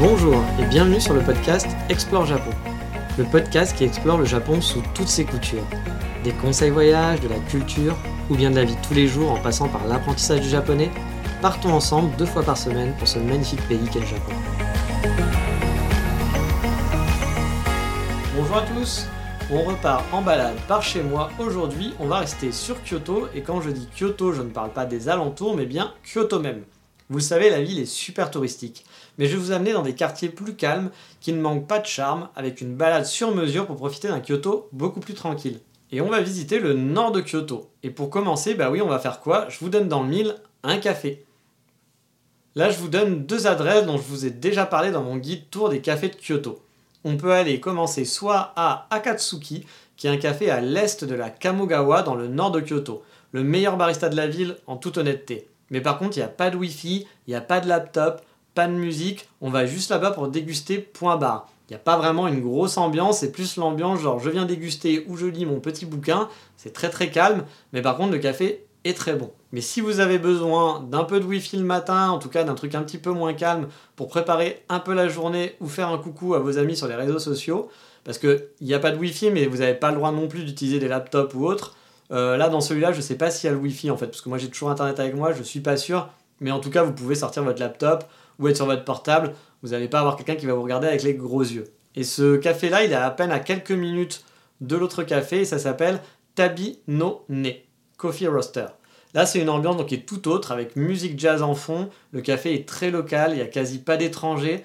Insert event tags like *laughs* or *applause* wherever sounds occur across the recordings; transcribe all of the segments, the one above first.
Bonjour et bienvenue sur le podcast Explore Japon. Le podcast qui explore le Japon sous toutes ses coutures. Des conseils voyages, de la culture ou bien de la vie tous les jours en passant par l'apprentissage du japonais, partons ensemble deux fois par semaine pour ce magnifique pays qu'est le Japon. Bonjour à tous, on repart en balade par chez moi. Aujourd'hui, on va rester sur Kyoto et quand je dis Kyoto, je ne parle pas des alentours mais bien Kyoto même. Vous le savez, la ville est super touristique. Mais je vais vous amener dans des quartiers plus calmes, qui ne manquent pas de charme, avec une balade sur mesure pour profiter d'un Kyoto beaucoup plus tranquille. Et on va visiter le nord de Kyoto. Et pour commencer, bah oui, on va faire quoi? Je vous donne dans le mille un café. Là, je vous donne deux adresses dont je vous ai déjà parlé dans mon guide Tour des cafés de Kyoto. On peut aller commencer soit à Akatsuki, qui est un café à l'est de la Kamogawa dans le nord de Kyoto, le meilleur barista de la ville en toute honnêteté. Mais par contre, il n'y a pas de Wi-Fi, il n'y a pas de laptop, pas de musique, on va juste là-bas pour déguster point barre. Il n'y a pas vraiment une grosse ambiance, c'est plus l'ambiance genre je viens déguster ou je lis mon petit bouquin, c'est très très calme, mais par contre le café est très bon. Mais si vous avez besoin d'un peu de wifi le matin, en tout cas d'un truc un petit peu moins calme pour préparer un peu la journée ou faire un coucou à vos amis sur les réseaux sociaux, parce qu'il n'y a pas de wifi mais vous n'avez pas le droit non plus d'utiliser des laptops ou autres, euh, là, dans celui-là, je ne sais pas s'il y a le Wi-Fi en fait, parce que moi j'ai toujours Internet avec moi, je suis pas sûr. Mais en tout cas, vous pouvez sortir votre laptop ou être sur votre portable. Vous n'allez pas avoir quelqu'un qui va vous regarder avec les gros yeux. Et ce café-là, il est à peine à quelques minutes de l'autre café et ça s'appelle Tabi no Ne Coffee Roaster. Là, c'est une ambiance donc, qui est tout autre avec musique jazz en fond. Le café est très local, il n'y a quasi pas d'étrangers.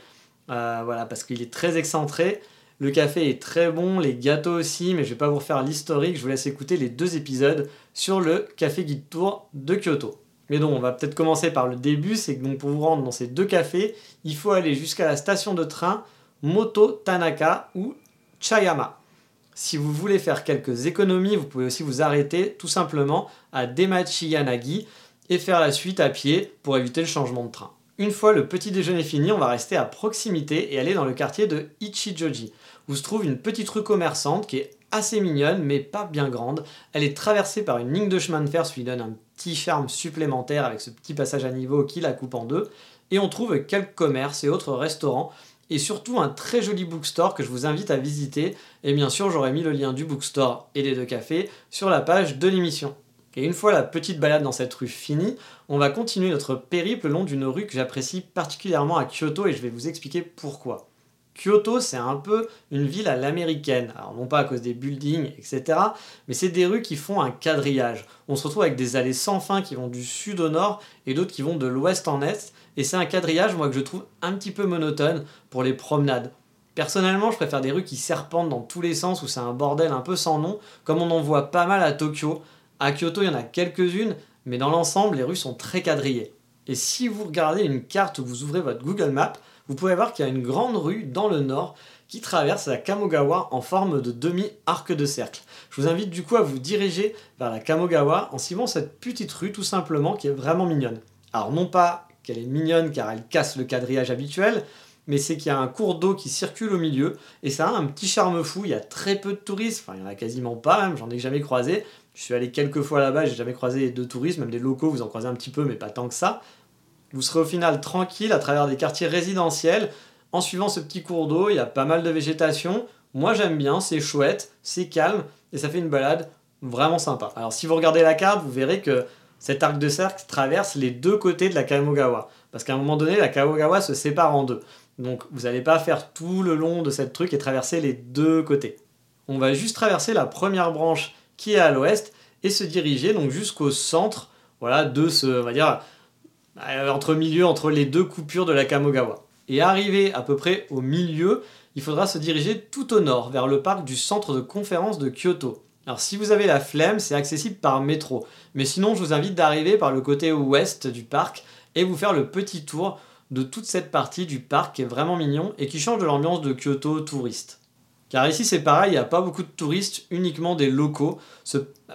Euh, voilà, parce qu'il est très excentré. Le café est très bon, les gâteaux aussi, mais je vais pas vous refaire l'historique, je vous laisse écouter les deux épisodes sur le Café Guide Tour de Kyoto. Mais donc, on va peut-être commencer par le début, c'est que donc pour vous rendre dans ces deux cafés, il faut aller jusqu'à la station de train Moto Tanaka ou Chayama. Si vous voulez faire quelques économies, vous pouvez aussi vous arrêter tout simplement à Demachi Yanagi et faire la suite à pied pour éviter le changement de train. Une fois le petit déjeuner fini, on va rester à proximité et aller dans le quartier de Ichijoji, où se trouve une petite rue commerçante qui est assez mignonne mais pas bien grande. Elle est traversée par une ligne de chemin de fer, ce qui donne un petit charme supplémentaire avec ce petit passage à niveau qui la coupe en deux. Et on trouve quelques commerces et autres restaurants et surtout un très joli bookstore que je vous invite à visiter. Et bien sûr, j'aurai mis le lien du bookstore et des deux cafés sur la page de l'émission. Et une fois la petite balade dans cette rue finie, on va continuer notre périple le long d'une rue que j'apprécie particulièrement à Kyoto et je vais vous expliquer pourquoi. Kyoto, c'est un peu une ville à l'américaine. Alors, non pas à cause des buildings, etc., mais c'est des rues qui font un quadrillage. On se retrouve avec des allées sans fin qui vont du sud au nord et d'autres qui vont de l'ouest en est. Et c'est un quadrillage, moi, que je trouve un petit peu monotone pour les promenades. Personnellement, je préfère des rues qui serpentent dans tous les sens où c'est un bordel un peu sans nom, comme on en voit pas mal à Tokyo, à Kyoto, il y en a quelques-unes, mais dans l'ensemble, les rues sont très quadrillées. Et si vous regardez une carte ou vous ouvrez votre Google Maps, vous pouvez voir qu'il y a une grande rue dans le nord qui traverse la Kamogawa en forme de demi-arc de cercle. Je vous invite du coup à vous diriger vers la Kamogawa en suivant cette petite rue tout simplement qui est vraiment mignonne. Alors non pas qu'elle est mignonne car elle casse le quadrillage habituel, mais c'est qu'il y a un cours d'eau qui circule au milieu et ça a un petit charme fou. Il y a très peu de touristes, enfin il n'y en a quasiment pas même, j'en ai jamais croisé, je suis allé quelques fois là-bas, j'ai jamais croisé de touristes, même des locaux, vous en croisez un petit peu, mais pas tant que ça. Vous serez au final tranquille à travers des quartiers résidentiels. En suivant ce petit cours d'eau, il y a pas mal de végétation. Moi j'aime bien, c'est chouette, c'est calme et ça fait une balade vraiment sympa. Alors si vous regardez la carte, vous verrez que cet arc de cercle traverse les deux côtés de la Kamogawa. Parce qu'à un moment donné, la Kamogawa se sépare en deux. Donc vous n'allez pas faire tout le long de cette truc et traverser les deux côtés. On va juste traverser la première branche qui est à l'ouest, et se diriger donc jusqu'au centre voilà, de ce, on va dire, euh, entre milieu, entre les deux coupures de la Kamogawa. Et arrivé à peu près au milieu, il faudra se diriger tout au nord, vers le parc du centre de conférence de Kyoto. Alors si vous avez la flemme, c'est accessible par métro. Mais sinon, je vous invite d'arriver par le côté ouest du parc et vous faire le petit tour de toute cette partie du parc qui est vraiment mignon et qui change de l'ambiance de Kyoto touriste. Car ici c'est pareil, il n'y a pas beaucoup de touristes, uniquement des locaux,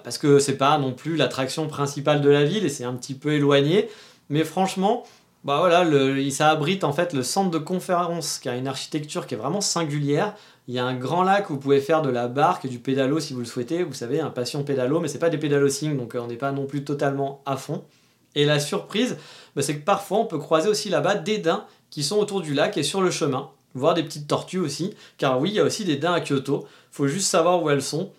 parce que c'est pas non plus l'attraction principale de la ville et c'est un petit peu éloigné. Mais franchement, bah voilà, ça abrite en fait le centre de conférence qui a une architecture qui est vraiment singulière. Il y a un grand lac où vous pouvez faire de la barque et du pédalo si vous le souhaitez. Vous savez, un passion pédalo, mais c'est pas des pédalosing, donc euh, on n'est pas non plus totalement à fond. Et la surprise, bah, c'est que parfois on peut croiser aussi là-bas des daims qui sont autour du lac et sur le chemin, voir des petites tortues aussi, car oui, il y a aussi des daims à Kyoto, faut juste savoir où elles sont.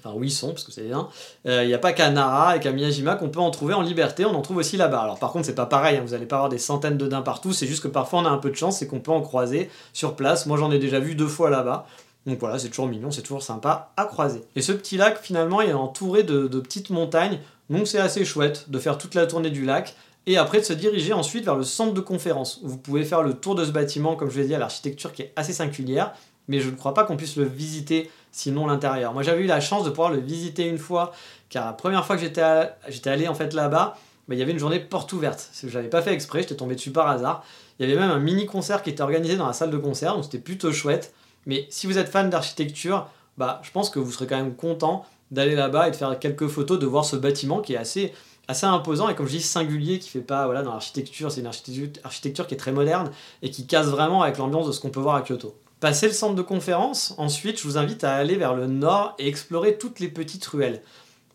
Enfin, où ils sont, parce que c'est bien. Euh, il n'y a pas qu'à Nara et qu'à Miyajima qu'on peut en trouver en liberté, on en trouve aussi là-bas. Alors par contre, c'est pas pareil, hein, vous n'allez pas avoir des centaines de daims partout, c'est juste que parfois on a un peu de chance et qu'on peut en croiser sur place. Moi j'en ai déjà vu deux fois là-bas. Donc voilà, c'est toujours mignon, c'est toujours sympa à croiser. Et ce petit lac, finalement, il est entouré de petites montagnes donc c'est assez chouette de faire toute la tournée du lac et après de se diriger ensuite vers le centre de conférence. Où vous pouvez faire le tour de ce bâtiment, comme je l'ai dit, à l'architecture qui est assez singulière, mais je ne crois pas qu'on puisse le visiter sinon l'intérieur. Moi j'avais eu la chance de pouvoir le visiter une fois, car la première fois que j'étais, allé en fait là-bas, bah, il y avait une journée porte ouverte. Je n'avais pas fait exprès, j'étais tombé dessus par hasard. Il y avait même un mini concert qui était organisé dans la salle de concert, donc c'était plutôt chouette. Mais si vous êtes fan d'architecture, bah, je pense que vous serez quand même content d'aller là-bas et de faire quelques photos, de voir ce bâtiment qui est assez, assez imposant et comme je dis singulier, qui fait pas voilà dans l'architecture, c'est une architecture, qui est très moderne et qui casse vraiment avec l'ambiance de ce qu'on peut voir à Kyoto. Passer le centre de conférence, ensuite je vous invite à aller vers le nord et explorer toutes les petites ruelles.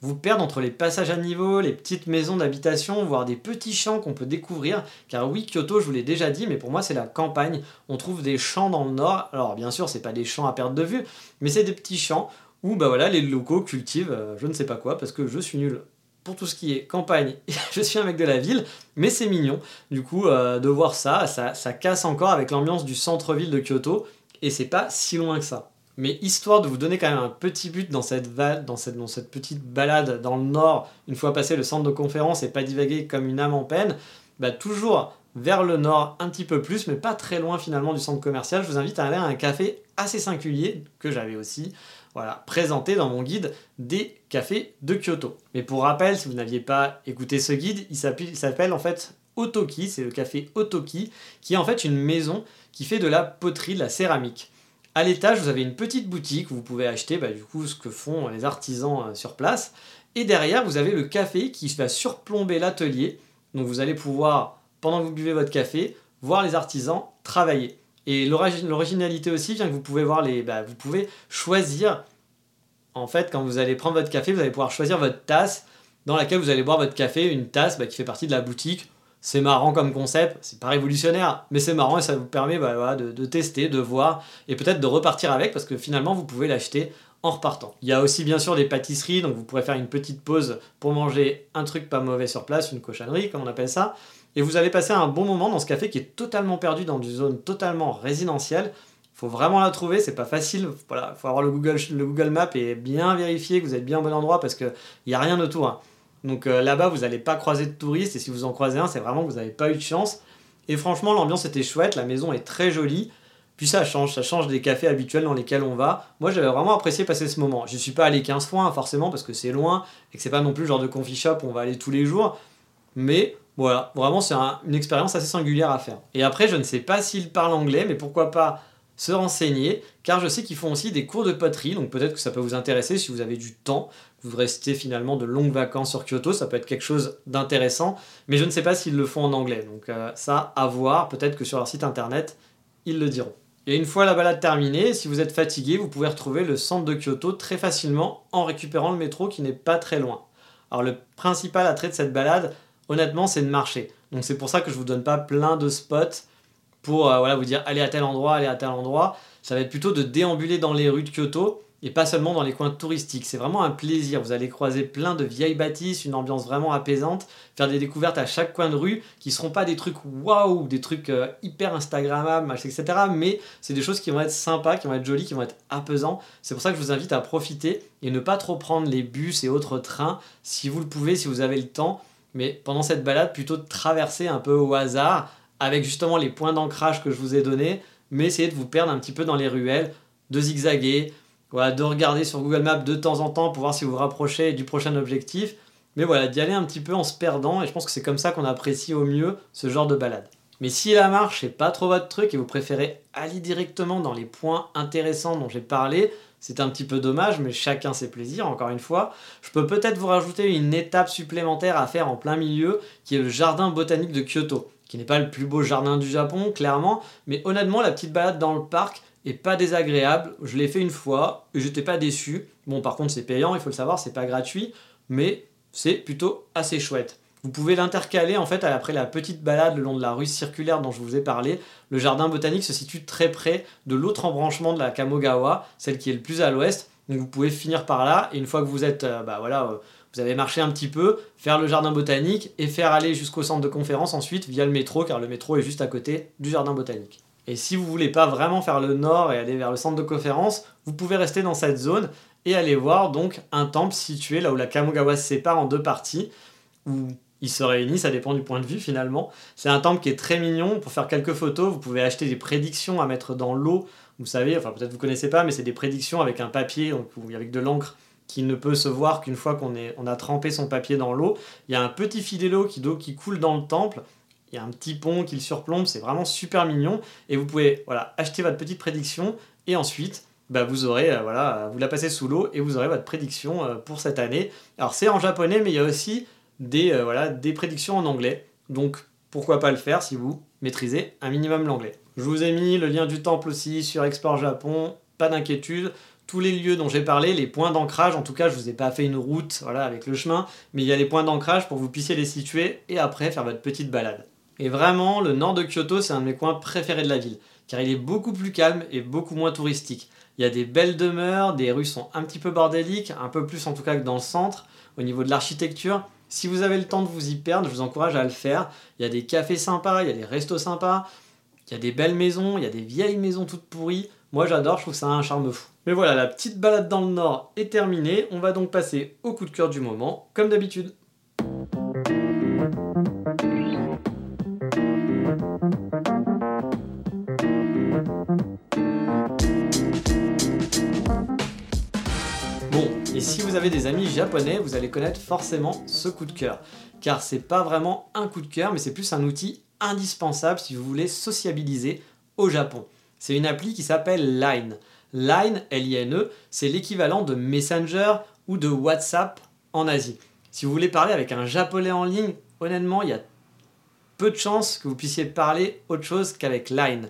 Vous perdre entre les passages à niveau, les petites maisons d'habitation, voire des petits champs qu'on peut découvrir. Car oui, Kyoto, je vous l'ai déjà dit, mais pour moi c'est la campagne. On trouve des champs dans le nord. Alors bien sûr, c'est pas des champs à perte de vue, mais c'est des petits champs où bah voilà, les locaux cultivent euh, je ne sais pas quoi, parce que je suis nul pour tout ce qui est campagne, *laughs* je suis un mec de la ville, mais c'est mignon. Du coup, euh, de voir ça, ça, casse encore avec l'ambiance du centre-ville de Kyoto, et c'est pas si loin que ça. Mais histoire de vous donner quand même un petit but dans cette, dans cette, dans cette petite balade dans le nord, une fois passé le centre de conférence et pas divaguer comme une âme en peine, bah toujours vers le nord un petit peu plus, mais pas très loin finalement du centre commercial, je vous invite à aller à un café assez singulier, que j'avais aussi, voilà, présenté dans mon guide des cafés de Kyoto. Mais pour rappel, si vous n'aviez pas écouté ce guide, il s'appelle en fait Otoki, c'est le café Otoki, qui est en fait une maison qui fait de la poterie, de la céramique. À l'étage, vous avez une petite boutique où vous pouvez acheter bah, du coup ce que font les artisans euh, sur place. Et derrière, vous avez le café qui va surplomber l'atelier. Donc vous allez pouvoir, pendant que vous buvez votre café, voir les artisans travailler. Et l'originalité aussi vient que vous pouvez voir les, bah, vous pouvez choisir. En fait, quand vous allez prendre votre café, vous allez pouvoir choisir votre tasse dans laquelle vous allez boire votre café, une tasse bah, qui fait partie de la boutique. C'est marrant comme concept, c'est pas révolutionnaire, mais c'est marrant et ça vous permet bah, de, de, tester, de voir et peut-être de repartir avec parce que finalement vous pouvez l'acheter en repartant. Il y a aussi bien sûr des pâtisseries, donc vous pourrez faire une petite pause pour manger un truc pas mauvais sur place, une cochonnerie comme on appelle ça et vous allez passer un bon moment dans ce café qui est totalement perdu dans une zone totalement résidentielle. Faut vraiment la trouver, c'est pas facile. Voilà, faut avoir le Google, le Google Maps et bien vérifier que vous êtes bien au bon endroit parce qu'il n'y a rien autour. Hein. Donc euh, là-bas, vous n'allez pas croiser de touristes et si vous en croisez un, c'est vraiment que vous n'avez pas eu de chance. Et franchement, l'ambiance était chouette, la maison est très jolie. Puis ça change, ça change des cafés habituels dans lesquels on va. Moi, j'avais vraiment apprécié passer ce moment. Je ne suis pas allé 15 fois, hein, forcément, parce que c'est loin et que c'est pas non plus le genre de coffee shop où on va aller tous les jours. Mais voilà, vraiment c'est une expérience assez singulière à faire. Et après, je ne sais pas s'ils parlent anglais, mais pourquoi pas se renseigner, car je sais qu'ils font aussi des cours de poterie, donc peut-être que ça peut vous intéresser si vous avez du temps, vous restez finalement de longues vacances sur Kyoto, ça peut être quelque chose d'intéressant, mais je ne sais pas s'ils le font en anglais, donc euh, ça à voir, peut-être que sur leur site internet, ils le diront. Et une fois la balade terminée, si vous êtes fatigué, vous pouvez retrouver le centre de Kyoto très facilement en récupérant le métro qui n'est pas très loin. Alors le principal attrait de cette balade, honnêtement, c'est de marcher. Donc c'est pour ça que je vous donne pas plein de spots pour euh, vous dire allez à tel endroit, allez à tel endroit. Ça va être plutôt de déambuler dans les rues de Kyoto et pas seulement dans les coins touristiques. C'est vraiment un plaisir. Vous allez croiser plein de vieilles bâtisses, une ambiance vraiment apaisante, faire des découvertes à chaque coin de rue qui seront pas des trucs waouh, des trucs euh, hyper Instagrammables, etc. Mais c'est des choses qui vont être sympas, qui vont être jolies, qui vont être apaisants. C'est pour ça que je vous invite à profiter et ne pas trop prendre les bus et autres trains si vous le pouvez, si vous avez le temps mais pendant cette balade, plutôt de traverser un peu au hasard, avec justement les points d'ancrage que je vous ai donnés, mais essayer de vous perdre un petit peu dans les ruelles, de zigzaguer, voilà, de regarder sur Google Maps de temps en temps pour voir si vous vous rapprochez du prochain objectif. Mais voilà, d'y aller un petit peu en se perdant, et je pense que c'est comme ça qu'on apprécie au mieux ce genre de balade. Mais si la marche n'est pas trop votre truc et vous préférez aller directement dans les points intéressants dont j'ai parlé, c'est un petit peu dommage, mais chacun ses plaisirs, encore une fois. Je peux peut-être vous rajouter une étape supplémentaire à faire en plein milieu, qui est le jardin botanique de Kyoto, qui n'est pas le plus beau jardin du Japon, clairement, mais honnêtement, la petite balade dans le parc est pas désagréable. Je l'ai fait une fois et j'étais pas déçu. Bon, par contre, c'est payant, il faut le savoir, c'est pas gratuit, mais c'est plutôt assez chouette. Vous pouvez l'intercaler en fait après la petite balade le long de la rue circulaire dont je vous ai parlé. Le jardin botanique se situe très près de l'autre embranchement de la Kamogawa, celle qui est le plus à l'ouest. Donc vous pouvez finir par là et une fois que vous êtes, euh, bah voilà, euh, vous avez marché un petit peu, faire le jardin botanique et faire aller jusqu'au centre de conférence ensuite via le métro, car le métro est juste à côté du jardin botanique. Et si vous voulez pas vraiment faire le nord et aller vers le centre de conférence, vous pouvez rester dans cette zone et aller voir donc un temple situé là où la Kamogawa se sépare en deux parties, où ils se réunissent, ça dépend du point de vue finalement. C'est un temple qui est très mignon. Pour faire quelques photos, vous pouvez acheter des prédictions à mettre dans l'eau. Vous savez, enfin peut-être vous connaissez pas, mais c'est des prédictions avec un papier, avec de l'encre qui ne peut se voir qu'une fois qu'on on a trempé son papier dans l'eau. Il y a un petit filet d'eau qui, qui coule dans le temple. Il y a un petit pont qui le surplombe, c'est vraiment super mignon. Et vous pouvez voilà, acheter votre petite prédiction et ensuite bah, vous aurez, euh, voilà, vous la passez sous l'eau et vous aurez votre prédiction euh, pour cette année. Alors c'est en japonais, mais il y a aussi des, euh, voilà, des prédictions en anglais. Donc pourquoi pas le faire si vous maîtrisez un minimum l'anglais. Je vous ai mis le lien du temple aussi sur Export Japon, pas d'inquiétude. Tous les lieux dont j'ai parlé, les points d'ancrage, en tout cas je vous ai pas fait une route voilà, avec le chemin, mais il y a les points d'ancrage pour que vous puissiez les situer et après faire votre petite balade. Et vraiment, le nord de Kyoto, c'est un de mes coins préférés de la ville, car il est beaucoup plus calme et beaucoup moins touristique. Il y a des belles demeures, des rues sont un petit peu bordéliques, un peu plus en tout cas que dans le centre, au niveau de l'architecture, si vous avez le temps de vous y perdre, je vous encourage à le faire. Il y a des cafés sympas, il y a des restos sympas, il y a des belles maisons, il y a des vieilles maisons toutes pourries. Moi j'adore, je trouve ça un charme fou. Mais voilà, la petite balade dans le nord est terminée. On va donc passer au coup de cœur du moment, comme d'habitude. Vous avez des amis japonais, vous allez connaître forcément ce coup de cœur. Car c'est pas vraiment un coup de cœur, mais c'est plus un outil indispensable si vous voulez sociabiliser au Japon. C'est une appli qui s'appelle Line. Line, L-I-N-E, c'est l'équivalent de Messenger ou de WhatsApp en Asie. Si vous voulez parler avec un japonais en ligne, honnêtement, il y a peu de chances que vous puissiez parler autre chose qu'avec Line.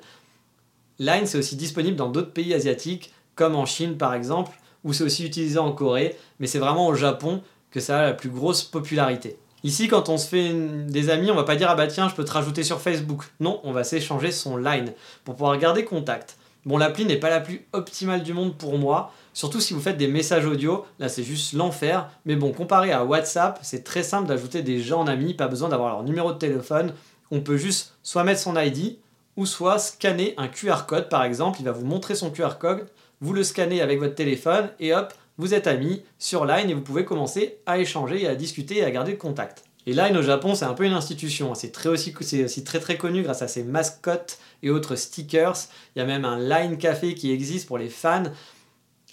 Line, c'est aussi disponible dans d'autres pays asiatiques, comme en Chine par exemple, ou c'est aussi utilisé en Corée, mais c'est vraiment au Japon que ça a la plus grosse popularité. Ici, quand on se fait des amis, on va pas dire ah bah tiens, je peux te rajouter sur Facebook. Non, on va s'échanger son line pour pouvoir garder contact. Bon, l'appli n'est pas la plus optimale du monde pour moi, surtout si vous faites des messages audio, là c'est juste l'enfer. Mais bon, comparé à WhatsApp, c'est très simple d'ajouter des gens en amis, pas besoin d'avoir leur numéro de téléphone. On peut juste soit mettre son ID, ou soit scanner un QR code par exemple, il va vous montrer son QR code, vous le scannez avec votre téléphone et hop, vous êtes amis sur Line et vous pouvez commencer à échanger à discuter et à garder contact. Et Line au Japon, c'est un peu une institution. C'est très aussi, c'est aussi très très connu grâce à ses mascottes et autres stickers. Il y a même un Line Café qui existe pour les fans.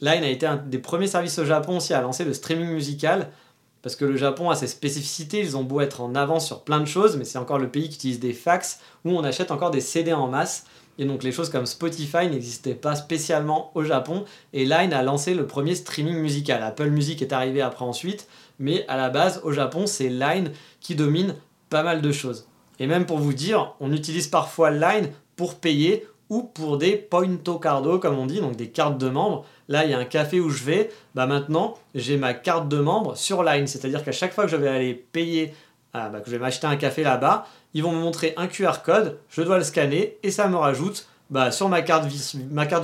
Line a été un des premiers services au Japon aussi à lancer le streaming musical. Parce que le Japon a ses spécificités, ils ont beau être en avance sur plein de choses, mais c'est encore le pays qui utilise des fax où on achète encore des CD en masse. Et donc les choses comme Spotify n'existaient pas spécialement au Japon. Et Line a lancé le premier streaming musical. Apple Music est arrivé après ensuite. Mais à la base, au Japon, c'est Line qui domine pas mal de choses. Et même pour vous dire, on utilise parfois Line pour payer ou pour des pointo cardo, comme on dit, donc des cartes de membres. Là, il y a un café où je vais. Bah maintenant, j'ai ma carte de membre sur Line. C'est-à-dire qu'à chaque fois que je vais aller payer, ah, bah, que je vais m'acheter un café là-bas, ils vont me montrer un QR code, je dois le scanner et ça me rajoute bah, sur ma carte,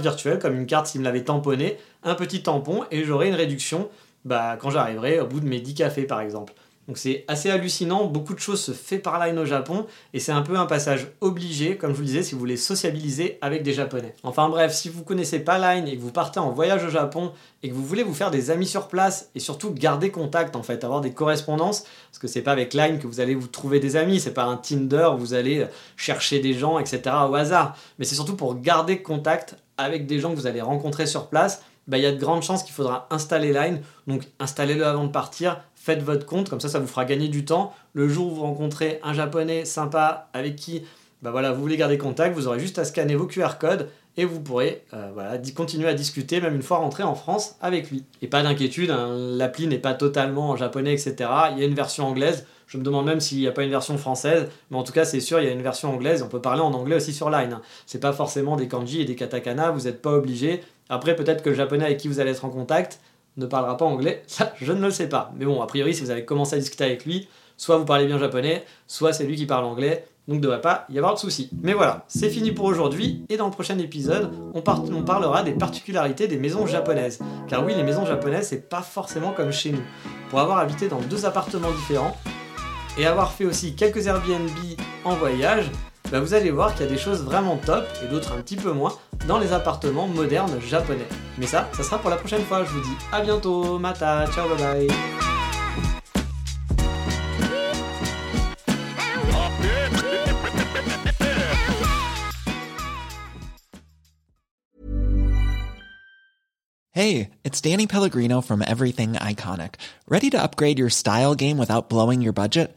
virtuelle, comme une carte s'il me l'avait tamponné, un petit tampon et j'aurai une réduction bah, quand j'arriverai au bout de mes 10 cafés par exemple. Donc c'est assez hallucinant, beaucoup de choses se fait par Line au Japon et c'est un peu un passage obligé, comme je vous le disais, si vous voulez sociabiliser avec des Japonais. Enfin bref, si vous connaissez pas Line et que vous partez en voyage au Japon et que vous voulez vous faire des amis sur place et surtout garder contact en fait, avoir des correspondances, parce que c'est pas avec Line que vous allez vous trouver des amis, c'est pas un Tinder où vous allez chercher des gens, etc. au hasard, mais c'est surtout pour garder contact avec des gens que vous allez rencontrer sur place bah, il y a de grandes chances qu'il faudra installer Line. Donc installez-le avant de partir, faites votre compte, comme ça ça vous fera gagner du temps. Le jour où vous rencontrez un japonais sympa avec qui bah voilà, vous voulez garder contact, vous aurez juste à scanner vos QR codes et vous pourrez euh, continuer à discuter même une fois rentré en France avec lui. Et pas d'inquiétude, hein, l'appli n'est pas totalement en japonais, etc. Il y a une version anglaise, je me demande même s'il n'y a pas une version française, mais en tout cas c'est sûr, il y a une version anglaise, on peut parler en anglais aussi sur Line. Hein. C'est pas forcément des kanji et des katakana, vous n'êtes pas obligé. Après peut-être que le japonais avec qui vous allez être en contact ne parlera pas anglais, *laughs* ça je ne le sais pas. Mais bon, a priori si vous avez commencé à discuter avec lui, soit vous parlez bien japonais, soit c'est lui qui parle anglais, donc ne devrait pas y avoir de soucis. Mais voilà, c'est fini pour aujourd'hui, et dans le prochain épisode, on, on, parlera des particularités des maisons japonaises. Car oui, les maisons japonaises, c'est pas forcément comme chez nous. Pour avoir habité dans deux appartements différents, et avoir fait aussi quelques Airbnb en voyage, bah vous allez voir qu'il y a des choses vraiment top, et d'autres un petit peu moins, dans les appartements modernes japonais. Mais ça, ça sera pour la prochaine fois, je vous dis à bientôt, mata, ciao, bye bye Hey, it's Danny Pellegrino from Everything Iconic. Ready to upgrade your style game without blowing your budget?